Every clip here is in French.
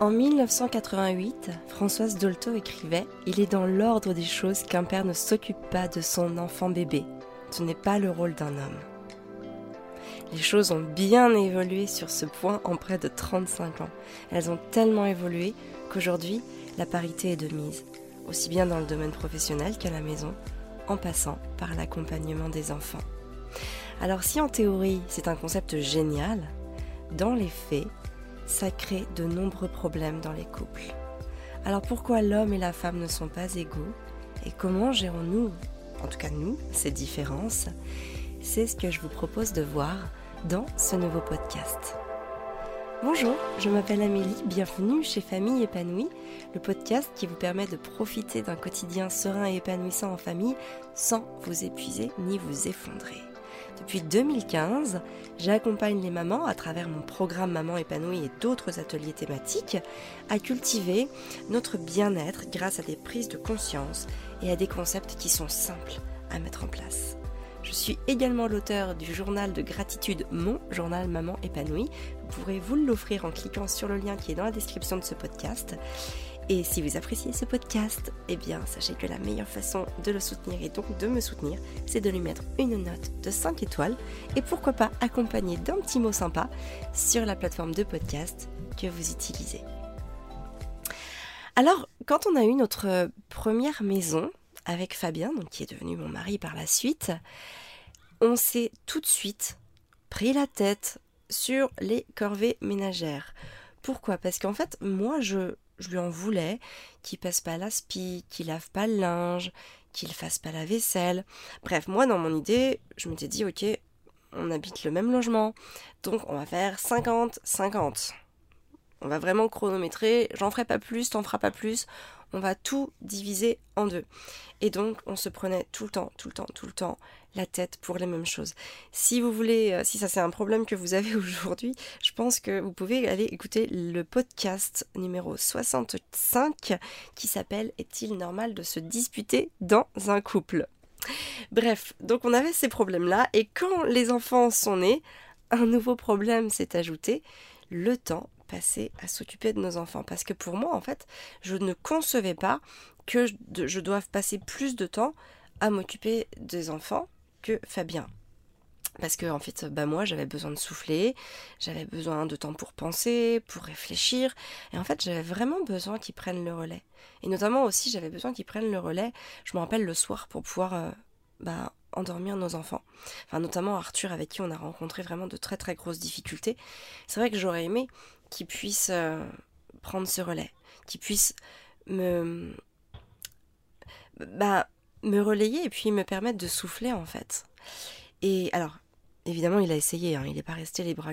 En 1988, Françoise Dolto écrivait Il est dans l'ordre des choses qu'un père ne s'occupe pas de son enfant bébé. Ce n'est pas le rôle d'un homme. Les choses ont bien évolué sur ce point en près de 35 ans. Elles ont tellement évolué qu'aujourd'hui, la parité est de mise, aussi bien dans le domaine professionnel qu'à la maison, en passant par l'accompagnement des enfants. Alors si en théorie c'est un concept génial, dans les faits, ça crée de nombreux problèmes dans les couples. Alors pourquoi l'homme et la femme ne sont pas égaux et comment gérons-nous, en tout cas nous, ces différences? C'est ce que je vous propose de voir dans ce nouveau podcast. Bonjour, je m'appelle Amélie, bienvenue chez Famille épanouie, le podcast qui vous permet de profiter d'un quotidien serein et épanouissant en famille sans vous épuiser ni vous effondrer. Depuis 2015, j'accompagne les mamans à travers mon programme Maman épanouie et d'autres ateliers thématiques à cultiver notre bien-être grâce à des prises de conscience et à des concepts qui sont simples à mettre en place. Je suis également l'auteur du journal de gratitude Mon journal Maman épanouie. Vous pourrez vous l'offrir en cliquant sur le lien qui est dans la description de ce podcast. Et si vous appréciez ce podcast, eh bien, sachez que la meilleure façon de le soutenir et donc de me soutenir, c'est de lui mettre une note de 5 étoiles et pourquoi pas accompagner d'un petit mot sympa sur la plateforme de podcast que vous utilisez. Alors, quand on a eu notre première maison avec Fabien, donc qui est devenu mon mari par la suite, on s'est tout de suite pris la tête sur les corvées ménagères. Pourquoi? Parce qu'en fait, moi, je, je lui en voulais, qu'il passe pas l'aspi, qu'il lave pas le linge, qu'il fasse pas la vaisselle. Bref, moi dans mon idée, je m'étais dit ok, on habite le même logement, donc on va faire 50-50. On va vraiment chronométrer, j'en ferai pas plus, t'en feras pas plus, on va tout diviser en deux. Et donc on se prenait tout le temps, tout le temps, tout le temps la tête pour les mêmes choses. Si vous voulez, euh, si ça c'est un problème que vous avez aujourd'hui, je pense que vous pouvez aller écouter le podcast numéro 65 qui s'appelle Est-il normal de se disputer dans un couple? Bref, donc on avait ces problèmes-là et quand les enfants sont nés, un nouveau problème s'est ajouté, le temps passé à s'occuper de nos enfants. Parce que pour moi, en fait, je ne concevais pas que je doive passer plus de temps à m'occuper des enfants que Fabien. Parce que en fait, bah moi j'avais besoin de souffler, j'avais besoin de temps pour penser, pour réfléchir, et en fait j'avais vraiment besoin qu'ils prennent le relais. Et notamment aussi j'avais besoin qu'ils prennent le relais, je me rappelle le soir pour pouvoir euh, bah, endormir nos enfants. Enfin notamment Arthur avec qui on a rencontré vraiment de très très grosses difficultés. C'est vrai que j'aurais aimé qu'il puisse euh, prendre ce relais, qu'il puisse me bah me relayer et puis me permettre de souffler en fait. Et alors, évidemment, il a essayé, hein. il n'est pas resté les bras,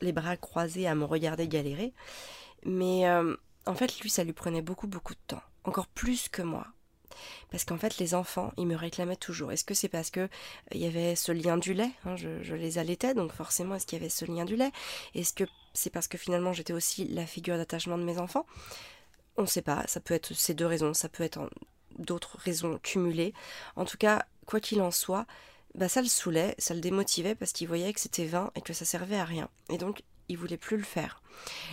les bras, croisés à me regarder galérer, mais euh, en fait, lui, ça lui prenait beaucoup, beaucoup de temps, encore plus que moi. Parce qu'en fait, les enfants, ils me réclamaient toujours. Est-ce que c'est parce que euh, il y avait ce lien du lait hein, je, je, les allaitais, donc forcément, est-ce qu'il y avait ce lien du lait? Est-ce que c'est parce que finalement, j'étais aussi la figure d'attachement de mes enfants On ne sait pas. Ça peut être ces deux raisons. Ça peut être d'autres raisons cumulées. En tout cas, quoi qu'il en soit, bah ça le saoulait, ça le démotivait parce qu'il voyait que c'était vain et que ça servait à rien. Et donc, il voulait plus le faire.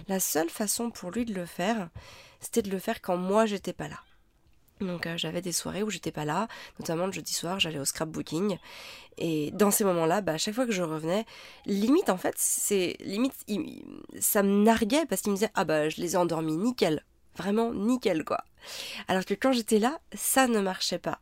La seule façon pour lui de le faire, c'était de le faire quand moi j'étais pas là. Donc euh, j'avais des soirées où j'étais pas là, notamment le jeudi soir, j'allais au scrapbooking. Et dans ces moments-là, bah, à chaque fois que je revenais, limite en fait, c'est limite, ça me narguait parce qu'il me disait ah bah je les ai endormis nickel, vraiment nickel quoi. Alors que quand j'étais là, ça ne marchait pas.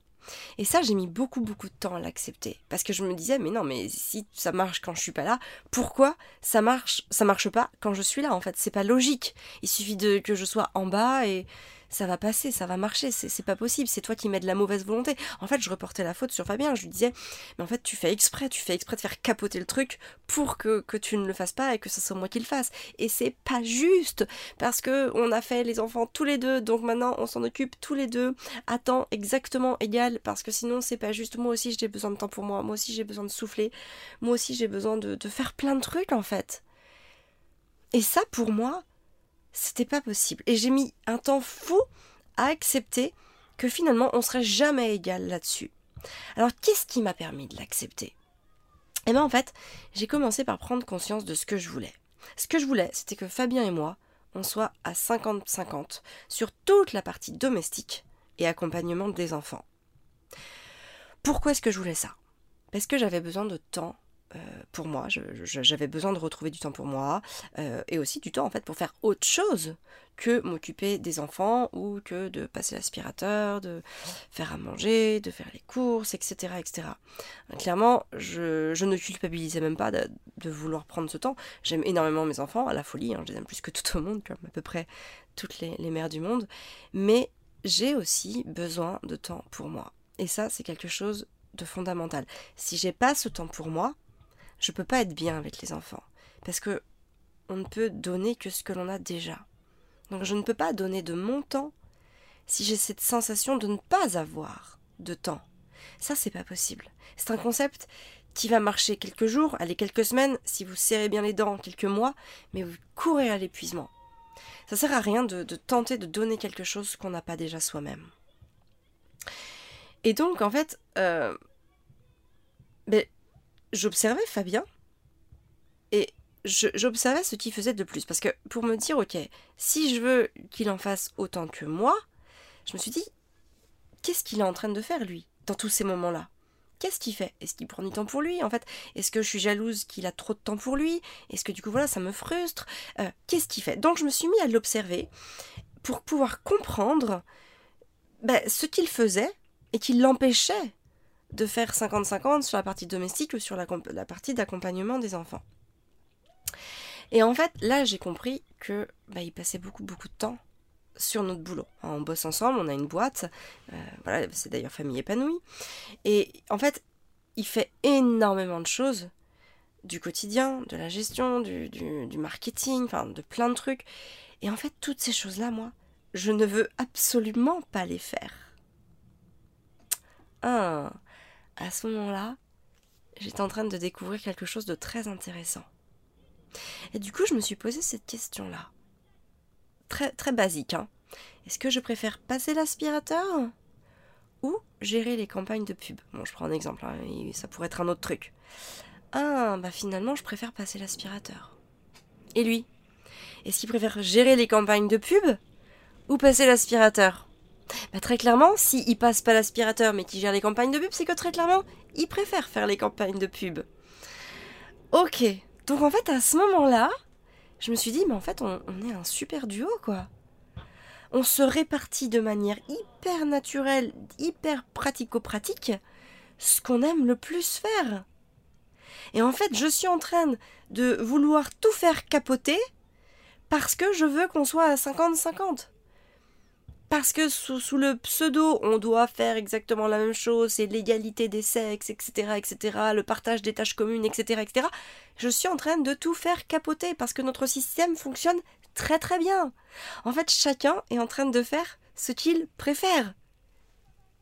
Et ça, j'ai mis beaucoup, beaucoup de temps à l'accepter. Parce que je me disais, mais non, mais si ça marche quand je suis pas là, pourquoi ça marche, ça marche pas quand je suis là, en fait? C'est pas logique. Il suffit de, que je sois en bas et, ça va passer, ça va marcher, c'est pas possible, c'est toi qui mets de la mauvaise volonté. En fait, je reportais la faute sur Fabien, je lui disais, mais en fait, tu fais exprès, tu fais exprès de faire capoter le truc pour que, tu ne le fasses pas et que ce soit moi qui le fasse. Et c'est pas juste, parce que on a fait les enfants tous les deux, donc maintenant on s'en occupe tous les deux à temps exactement égal, parce que sinon c'est pas juste. Moi aussi j'ai besoin de temps pour moi, moi aussi j'ai besoin de souffler, moi aussi j'ai besoin de, de faire plein de trucs en fait. Et ça, pour moi, c'était pas possible. Et j'ai mis un temps fou à accepter que finalement on serait jamais égal là-dessus. Alors qu'est-ce qui m'a permis de l'accepter? Eh bien en fait, j'ai commencé par prendre conscience de ce que je voulais. Ce que je voulais, c'était que Fabien et moi, on soit à 50-50 sur toute la partie domestique et accompagnement des enfants. Pourquoi est-ce que je voulais ça? Parce que j'avais besoin de temps euh, pour moi, j'avais besoin de retrouver du temps pour moi euh, et aussi du temps en fait pour faire autre chose que m'occuper des enfants ou que de passer l'aspirateur, de faire à manger, de faire les courses, etc. etc. Clairement, je, ne culpabilisais même pas de, vouloir prendre ce temps. J'aime énormément mes enfants, à la folie, hein, je les aime plus que tout au monde, comme à peu près toutes les, les mères du monde, mais j'ai aussi besoin de temps pour moi. Et ça, c'est quelque chose de fondamental. Si j'ai pas ce temps pour moi, je peux pas être bien avec les enfants. Parce que on ne peut donner que ce que l'on a déjà. Donc je ne peux pas donner de mon temps si j'ai cette sensation de ne pas avoir de temps. Ça, c'est pas possible. C'est un concept qui va marcher quelques jours, allez quelques semaines, si vous serrez bien les dents, quelques mois, mais vous courez à l'épuisement. Ça sert à rien de, tenter de donner quelque chose qu'on n'a pas déjà soi-même. Et donc, en fait, euh, ben, j'observais Fabien et j'observais ce qu'il faisait de plus. Parce que pour me dire, ok, si je veux qu'il en fasse autant que moi, je me suis dit, qu'est-ce qu'il est en train de faire lui, dans tous ces moments-là? Qu'est-ce qu'il fait? Est-ce qu'il prend du temps pour lui en fait? Est-ce que je suis jalouse qu'il a trop de temps pour lui? Est-ce que du coup voilà ça me frustre? Euh, Qu'est-ce qu'il fait? Donc je me suis mis à l'observer pour pouvoir comprendre ben, ce qu'il faisait et qui l'empêchait de faire 50-50 sur la partie domestique ou sur la, partie d'accompagnement des enfants. Et en fait, là, j'ai compris que bah, il passait beaucoup, beaucoup de temps sur notre boulot. On bosse ensemble, on a une boîte, euh, voilà, c'est d'ailleurs famille épanouie. Et en fait, il fait énormément de choses du quotidien, de la gestion, du, du marketing, enfin de plein de trucs. Et en fait, toutes ces choses-là, moi, je ne veux absolument pas les faire. Ah, à ce moment-là, j'étais en train de découvrir quelque chose de très intéressant. Et du coup, je me suis posé cette question-là. Très, très basique, hein. Est-ce que je préfère passer l'aspirateur ou gérer les campagnes de pub? Bon, je prends un exemple, hein, ça pourrait être un autre truc. Ah, bah finalement, je préfère passer l'aspirateur. Et lui? Est-ce qu'il préfère gérer les campagnes de pub ou passer l'aspirateur? Bah, très clairement, s'il ne passe pas l'aspirateur mais qu'il gère les campagnes de pub, c'est que très clairement, il préfère faire les campagnes de pub. Ok, donc en fait, à ce moment-là, je me suis dit, mais en fait, on, on est un super duo, quoi. On se répartit de manière hyper naturelle, hyper pratico-pratique, ce qu'on aime le plus faire. Et en fait, je suis en train de vouloir tout faire capoter parce que je veux qu'on soit à 50-50 parce que sous, le pseudo on doit faire exactement la même chose, c'est l'égalité des sexes, etc., etc., le partage des tâches communes, etc., etc., je suis en train de tout faire capoter parce que notre système fonctionne très très bien. En fait, chacun est en train de faire ce qu'il préfère.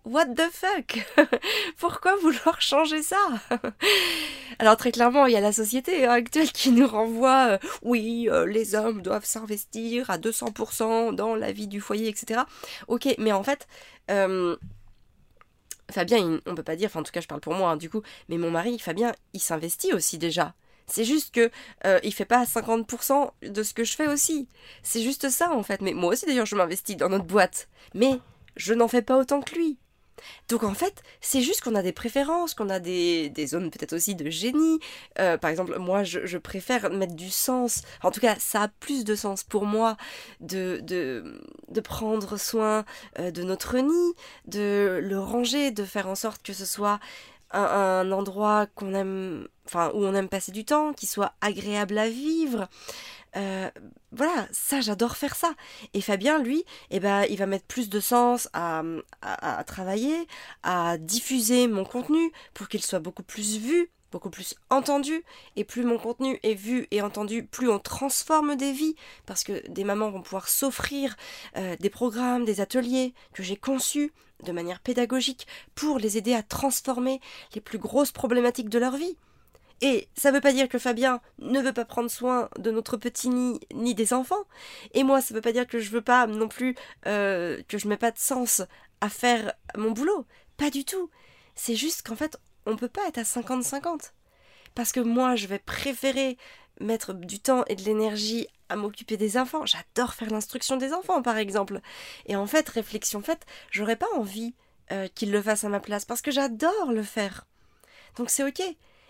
What the fuck? Pourquoi vouloir changer ça? Alors très clairement, il y a la société actuelle qui nous renvoie, euh, oui, euh, les hommes doivent s'investir à 200% dans la vie du foyer, etc. Ok, mais en fait, euh, Fabien, on peut pas dire, enfin en tout cas je parle pour moi hein, du coup, mais mon mari, Fabien, il s'investit aussi déjà. C'est juste que il fait pas 50% de ce que je fais aussi. C'est juste ça en fait. Mais moi aussi d'ailleurs je m'investis dans notre boîte. Mais je n'en fais pas autant que lui. Donc en fait, c'est juste qu'on a des préférences, qu'on a des, zones peut-être aussi de génie. Euh, par exemple, moi, je, préfère mettre du sens. En tout cas, ça a plus de sens pour moi de, de, prendre soin euh, de notre nid, de le ranger, de faire en sorte que ce soit un, endroit qu'on aime, enfin où on aime passer du temps, qui soit agréable à vivre. Euh, voilà, ça j'adore faire ça. Et Fabien, lui, eh ben, il va mettre plus de sens à, à, travailler, à diffuser mon contenu pour qu'il soit beaucoup plus vu, beaucoup plus entendu. Et plus mon contenu est vu et entendu, plus on transforme des vies. Parce que des mamans vont pouvoir s'offrir euh, des programmes, des ateliers que j'ai conçus de manière pédagogique pour les aider à transformer les plus grosses problématiques de leur vie. Et ça veut pas dire que Fabien ne veut pas prendre soin de notre petit nid ni des enfants. Et moi, ça veut pas dire que je veux pas non plus euh, que je mets pas de sens à faire mon boulot. Pas du tout. C'est juste qu'en fait, on peut pas être à 50-50. Parce que moi, je vais préférer mettre du temps et de l'énergie à m'occuper des enfants. J'adore faire l'instruction des enfants, par exemple. Et en fait, réflexion faite, j'aurais pas envie euh, qu'il le fasse à ma place parce que j'adore le faire. Donc c'est ok.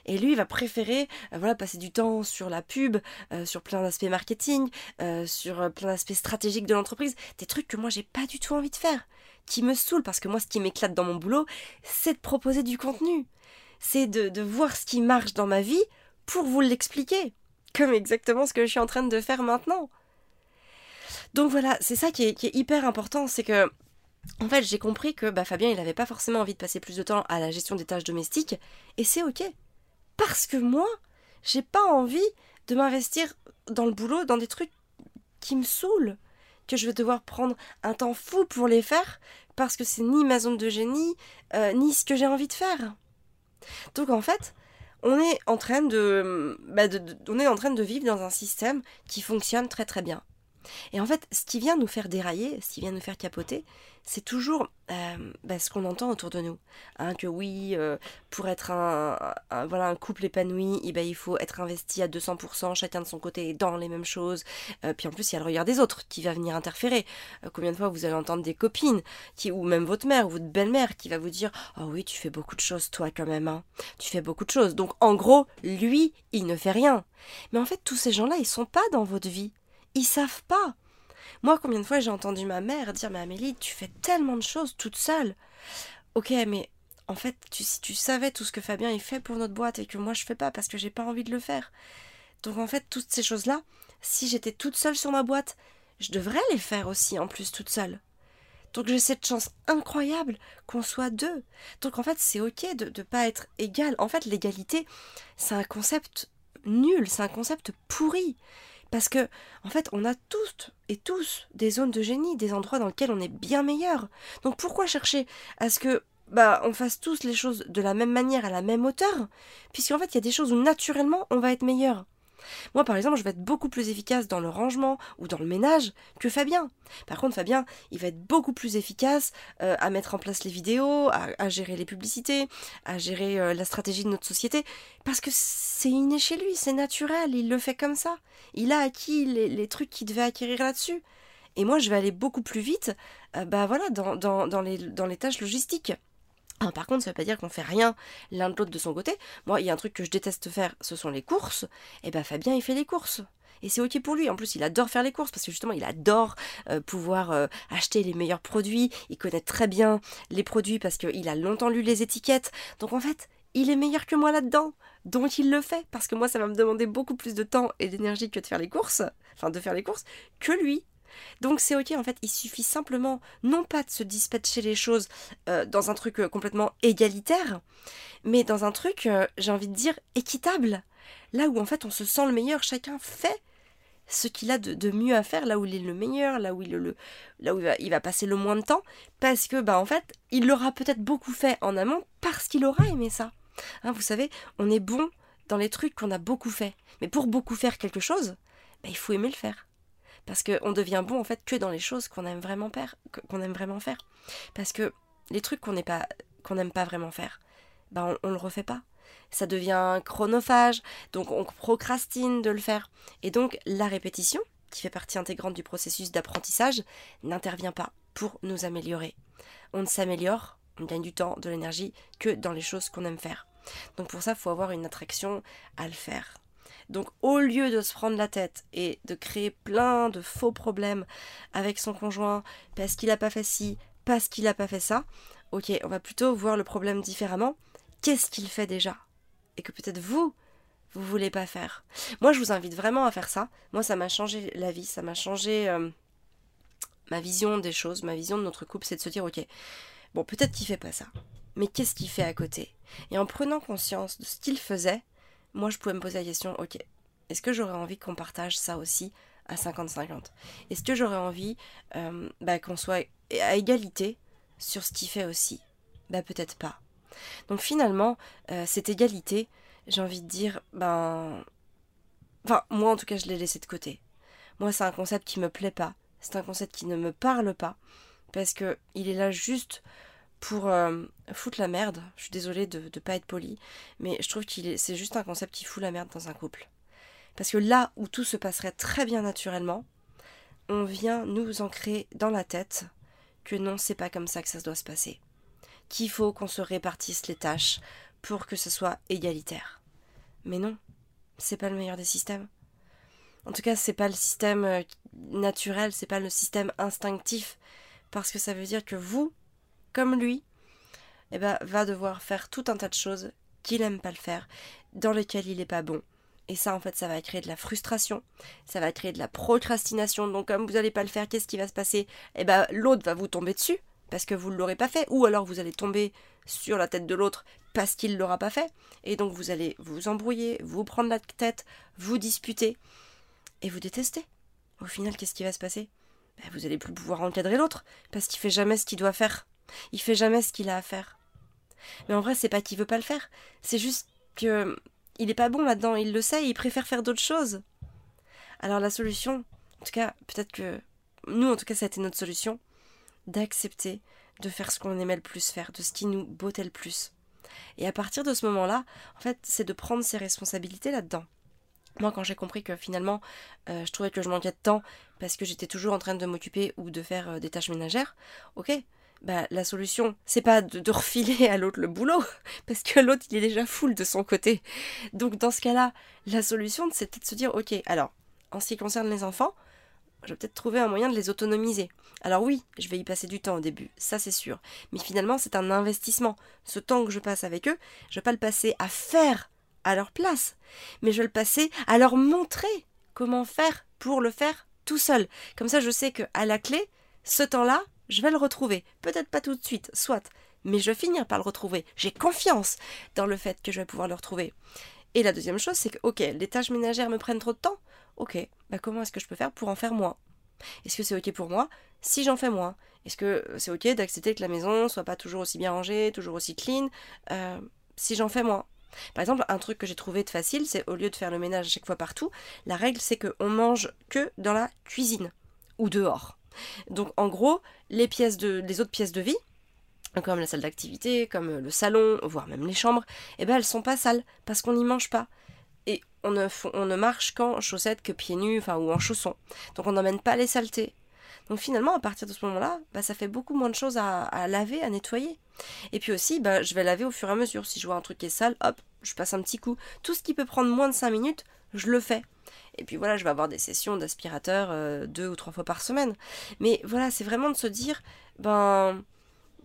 Et lui, il va préférer euh, voilà, passer du temps sur la pub, euh, sur plein d'aspects marketing, sur plein d'aspects stratégiques de l'entreprise, des trucs que moi j'ai pas du tout envie de faire, qui me saoulent parce que moi ce qui m'éclate dans mon boulot, c'est de proposer du contenu. C'est de, de voir ce qui marche dans ma vie pour vous l'expliquer comme exactement ce que je suis en train de faire maintenant. Donc voilà, c'est ça qui est, hyper important, c'est que en fait j'ai compris que bah, Fabien il n'avait pas forcément envie de passer plus de temps à la gestion des tâches domestiques, et c'est ok. Parce que moi, j'ai pas envie de m'investir dans le boulot, dans des trucs qui me saoulent, que je vais devoir prendre un temps fou pour les faire, parce que c'est ni ma zone de génie, euh, ni ce que j'ai envie de faire. Donc en fait, on est en train bah, de, on est en train de vivre dans un système qui fonctionne très très bien. Et en fait, ce qui vient nous faire dérailler, ce qui vient nous faire capoter, c'est toujours euh, bah, ce qu'on entend autour de nous. Hein, que oui, euh, pour être un, voilà, un couple épanoui, eh ben, il faut être investi à 200%, chacun de son côté, dans les mêmes choses. Euh, puis en plus, il y a le regard des autres qui va venir interférer. combien de fois vous allez entendre des copines, qui, ou même votre mère ou votre belle-mère, qui va vous dire « Oh oui, tu fais beaucoup de choses, toi, quand même. Hein. Tu fais beaucoup de choses. » Donc, en gros, lui, il ne fait rien. Mais en fait, tous ces gens-là, ils sont pas dans votre vie. Ils savent pas. Moi, combien de fois j'ai entendu ma mère dire Mais Amélie, tu fais tellement de choses toute seule. Ok, mais en fait, si tu savais tout ce que Fabien fait pour notre boîte et que moi je fais pas parce que j'ai pas envie de le faire. Donc en fait, toutes ces choses-là, si j'étais toute seule sur ma boîte, je devrais les faire aussi en plus toute seule. Donc j'ai cette chance incroyable qu'on soit deux. Donc en fait, c'est ok de ne pas être égal. En fait, l'égalité, c'est un concept nul, c'est un concept pourri. Parce que, en fait, on a toutes et tous des zones de génie, des endroits dans lesquels on est bien meilleur. Donc pourquoi chercher à ce que bah, on fasse tous les choses de la même manière, à la même hauteur? Puisqu'en fait, il y a des choses où naturellement on va être meilleur. Moi, par exemple, je vais être beaucoup plus efficace dans le rangement ou dans le ménage que Fabien. Par contre, Fabien, il va être beaucoup plus efficace euh, à mettre en place les vidéos, à, gérer les publicités, à gérer euh, la stratégie de notre société, parce que c'est inné chez lui, c'est naturel, il le fait comme ça. Il a acquis les, trucs qu'il devait acquérir là-dessus. Et moi, je vais aller beaucoup plus vite, euh, bah voilà, dans, les tâches logistiques. Ah, par contre, ça veut pas dire qu'on fait rien l'un de l'autre de son côté. Moi, il y a un truc que je déteste faire, ce sont les courses. Eh ben Fabien, il fait les courses. Et c'est ok pour lui. En plus, il adore faire les courses parce que justement, il adore euh, pouvoir euh, acheter les meilleurs produits. Il connaît très bien les produits parce qu'il a longtemps lu les étiquettes. Donc en fait, il est meilleur que moi là-dedans. Donc il le fait parce que moi, ça va me demander beaucoup plus de temps et d'énergie que de faire les courses. Enfin, de faire les courses que lui. Donc c'est ok, en fait, il suffit simplement non pas de se dispatcher les choses euh, dans un truc euh, complètement égalitaire, mais dans un truc, euh, j'ai envie de dire, équitable. Là où en fait on se sent le meilleur, chacun fait ce qu'il a de, mieux à faire, là où il est le meilleur, là où il, le, là où il va, passer le moins de temps, parce que bah en fait, il l'aura peut-être beaucoup fait en amont parce qu'il aura aimé ça. Hein, vous savez, on est bon dans les trucs qu'on a beaucoup fait. Mais pour beaucoup faire quelque chose, bah, il faut aimer le faire. Parce qu'on devient bon en fait que dans les choses qu'on aime vraiment faire. Parce que les trucs qu'on n'aime pas vraiment faire, ben on, ne le refait pas. Ça devient chronophage, donc on procrastine de le faire. Et donc la répétition, qui fait partie intégrante du processus d'apprentissage, n'intervient pas pour nous améliorer. On ne s'améliore, on gagne du temps, de l'énergie, que dans les choses qu'on aime faire. Donc pour ça, il faut avoir une attraction à le faire. Donc au lieu de se prendre la tête et de créer plein de faux problèmes avec son conjoint parce qu'il n'a pas fait ci, parce qu'il n'a pas fait ça, ok, on va plutôt voir le problème différemment. Qu'est-ce qu'il fait déjà Et que peut-être vous, vous voulez pas faire? Moi, je vous invite vraiment à faire ça. Moi, ça m'a changé la vie, ça m'a changé euh, ma vision des choses, ma vision de notre couple, c'est de se dire, ok, bon, peut-être qu'il fait pas ça, mais qu'est-ce qu'il fait à côté? Et en prenant conscience de ce qu'il faisait, moi je pouvais me poser la question, ok, est-ce que j'aurais envie qu'on partage ça aussi à 50-50 Est-ce que j'aurais envie euh, bah, qu'on soit à égalité sur ce qu'il fait aussi? Bah peut-être pas. Donc finalement, euh, cette égalité, j'ai envie de dire, ben... Enfin, moi en tout cas, je l'ai laissé de côté. Moi, c'est un concept qui me plaît pas. C'est un concept qui ne me parle pas. Parce que il est là juste pour euh, foutre la merde. Je suis désolée de ne pas être poli, mais je trouve qu'il c'est juste un concept qui fout la merde dans un couple. Parce que là où tout se passerait très bien naturellement, on vient nous ancrer dans la tête que non, c'est pas comme ça que ça doit se passer. Qu'il faut qu'on se répartisse les tâches pour que ce soit égalitaire. Mais non, c'est pas le meilleur des systèmes. En tout cas, c'est pas le système euh, naturel, c'est pas le système instinctif, parce que ça veut dire que vous, comme lui, eh ben, va devoir faire tout un tas de choses qu'il aime pas le faire, dans lesquelles il n'est pas bon. Et ça, en fait, ça va créer de la frustration, ça va créer de la procrastination. Donc, comme vous n'allez pas le faire, qu'est-ce qui va se passer? Eh ben, l'autre va vous tomber dessus parce que vous ne l'aurez pas fait, ou alors vous allez tomber sur la tête de l'autre parce qu'il ne l'aura pas fait. Et donc, vous allez vous embrouiller, vous prendre la tête, vous disputer et vous détester. Au final, qu'est-ce qui va se passer? Ben, Vous allez plus pouvoir encadrer l'autre parce qu'il fait jamais ce qu'il doit faire. Il fait jamais ce qu'il a à faire. Mais en vrai, c'est pas qu'il veut pas le faire, c'est juste que il est pas bon là-dedans, il le sait, il préfère faire d'autres choses. Alors la solution, en tout cas, peut-être que nous, en tout cas, ça a été notre solution, d'accepter de faire ce qu'on aimait le plus faire, de ce qui nous bottait le plus. Et à partir de ce moment-là, en fait, c'est de prendre ses responsabilités là-dedans. Moi, quand j'ai compris que finalement, euh, je trouvais que je manquais de temps parce que j'étais toujours en train de m'occuper ou de faire euh, des tâches ménagères, ok, bah, la solution, c'est pas de, refiler à l'autre le boulot, parce que l'autre, il est déjà full de son côté. Donc, dans ce cas-là, la solution, c'était de se dire, ok, alors, en ce qui concerne les enfants, je vais peut-être trouver un moyen de les autonomiser. Alors oui, je vais y passer du temps au début, ça c'est sûr. Mais finalement, c'est un investissement. Ce temps que je passe avec eux, je vais pas le passer à faire à leur place, mais je vais le passer à leur montrer comment faire pour le faire tout seul. Comme ça, je sais que à la clé, ce temps-là, je vais le retrouver. Peut-être pas tout de suite, soit, mais je vais finir par le retrouver. J'ai confiance dans le fait que je vais pouvoir le retrouver. Et la deuxième chose, c'est que, ok, les tâches ménagères me prennent trop de temps. Ok, bah comment est-ce que je peux faire pour en faire moins? Est-ce que c'est ok pour moi? Si j'en fais moins Est-ce que c'est ok d'accepter que la maison soit pas toujours aussi bien rangée, toujours aussi clean, euh, si j'en fais moins par exemple, un truc que j'ai trouvé de facile, c'est au lieu de faire le ménage chaque fois partout, la règle c'est qu'on mange que dans la cuisine ou dehors. Donc en gros, les, pièces de, les autres pièces de vie, comme la salle d'activité, comme le salon, voire même les chambres, eh ben elles sont pas sales parce qu'on n'y mange pas. Et on ne, on ne marche qu'en chaussettes, que pieds nus, enfin ou en chaussons. Donc on n'emmène pas les saletés. Donc finalement, à partir de ce moment-là, bah, ça fait beaucoup moins de choses à, laver, à nettoyer. Et puis aussi, bah, je vais laver au fur et à mesure. Si je vois un truc qui est sale, hop, je passe un petit coup. Tout ce qui peut prendre moins de 5 minutes, je le fais. Et puis voilà, je vais avoir des sessions d'aspirateur euh, deux ou trois fois par semaine. Mais voilà, c'est vraiment de se dire, ben,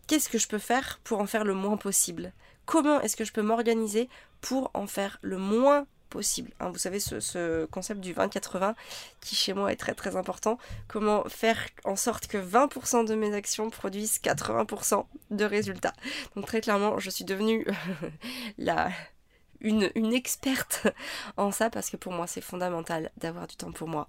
qu'est-ce que je peux faire pour en faire le moins possible? Comment est-ce que je peux m'organiser pour en faire le moins possible? Hein? Vous savez, ce, ce concept du 20-80 qui chez moi est très très important. Comment faire en sorte que 20% de mes actions produisent 80% de résultats? Donc très clairement, je suis devenue la une, experte en ça parce que pour moi c'est fondamental d'avoir du temps pour moi.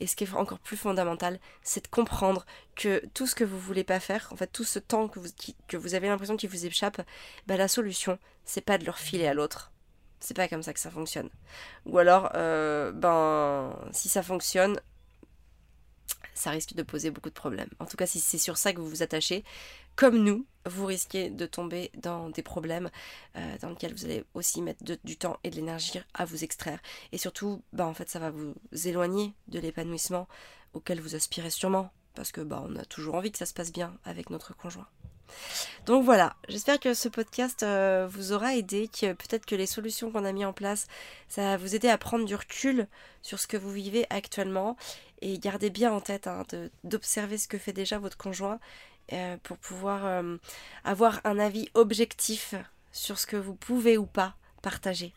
Et ce qui est encore plus fondamental, c'est de comprendre que tout ce que vous voulez pas faire, en fait tout ce temps que vous, que vous avez l'impression qu'il vous échappe, bah, la solution c'est pas de le refiler à l'autre. C'est pas comme ça que ça fonctionne. Ou alors, euh, ben, si ça fonctionne, ça risque de poser beaucoup de problèmes. En tout cas, si c'est sur ça que vous vous attachez, comme nous, vous risquez de tomber dans des problèmes euh, dans lesquels vous allez aussi mettre du temps et de l'énergie à vous extraire. Et surtout, bah, en fait, ça va vous éloigner de l'épanouissement auquel vous aspirez sûrement, parce que bah, on a toujours envie que ça se passe bien avec notre conjoint. Donc voilà, j'espère que ce podcast euh, vous aura aidé, que peut-être que les solutions qu'on a mis en place, ça va vous aider à prendre du recul sur ce que vous vivez actuellement et gardez bien en tête hein, d'observer ce que fait déjà votre conjoint euh, pour pouvoir euh, avoir un avis objectif sur ce que vous pouvez ou pas partager.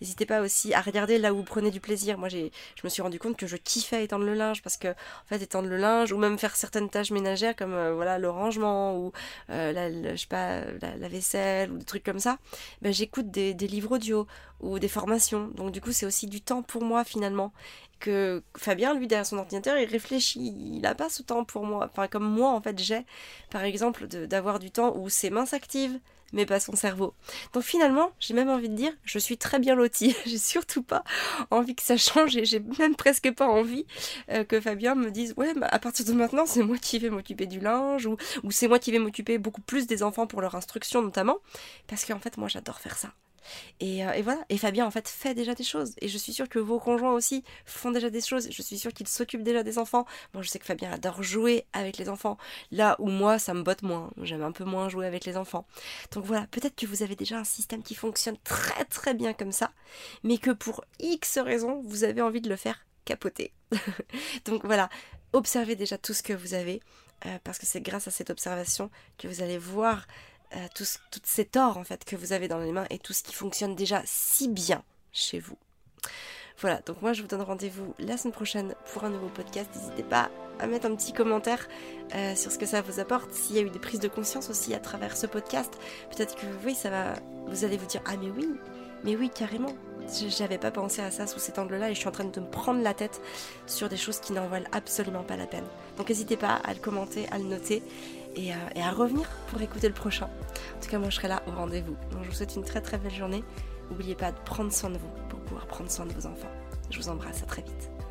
N'hésitez pas aussi à regarder là où vous prenez du plaisir. Moi, j'ai, je me suis rendu compte que je kiffais étendre le linge parce que, en fait, étendre le linge ou même faire certaines tâches ménagères comme euh, voilà le rangement ou la, je sais pas la, vaisselle ou des trucs comme ça. Ben, j'écoute des, des livres audio ou des formations. Donc du coup, c'est aussi du temps pour moi finalement que Fabien, lui, derrière son ordinateur, il réfléchit, il n'a pas ce temps pour moi. Enfin, comme moi, en fait, j'ai, par exemple, d'avoir du temps où ses mains s'activent, mais pas son cerveau. Donc finalement, j'ai même envie de dire, je suis très bien lotie. j'ai surtout pas envie que ça change et j'ai même presque pas envie euh, que Fabien me dise, ouais, bah, à partir de maintenant, c'est moi qui vais m'occuper du linge ou, ou c'est moi qui vais m'occuper beaucoup plus des enfants pour leur instruction notamment. Parce qu'en fait, moi, j'adore faire ça. Et, euh, et, voilà, et Fabien en fait fait déjà des choses. Et je suis sûre que vos conjoints aussi font déjà des choses. Je suis sûre qu'ils s'occupent déjà des enfants. Moi je sais que Fabien adore jouer avec les enfants. Là où moi ça me botte moins. J'aime un peu moins jouer avec les enfants. Donc voilà, peut-être que vous avez déjà un système qui fonctionne très très bien comme ça. Mais que pour X raisons, vous avez envie de le faire capoter. Donc voilà, observez déjà tout ce que vous avez. Euh, parce que c'est grâce à cette observation que vous allez voir euh, tous, toutes ces torts en fait que vous avez dans les mains et tout ce qui fonctionne déjà si bien chez vous. Voilà, donc moi je vous donne rendez-vous la semaine prochaine pour un nouveau podcast. N'hésitez pas à mettre un petit commentaire euh, sur ce que ça vous apporte, s'il y a eu des prises de conscience aussi à travers ce podcast. Peut-être que oui, ça va, vous allez vous dire ah mais oui, mais oui carrément. J'avais pas pensé à ça sous cet angle-là et je suis en train de me prendre la tête sur des choses qui n'en valent absolument pas la peine. Donc n'hésitez pas à le commenter, à le noter et, à revenir pour écouter le prochain. En tout cas, moi je serai là au rendez-vous. Donc je vous souhaite une très très belle journée. N'oubliez pas de prendre soin de vous pour pouvoir prendre soin de vos enfants. Je vous embrasse, à très vite.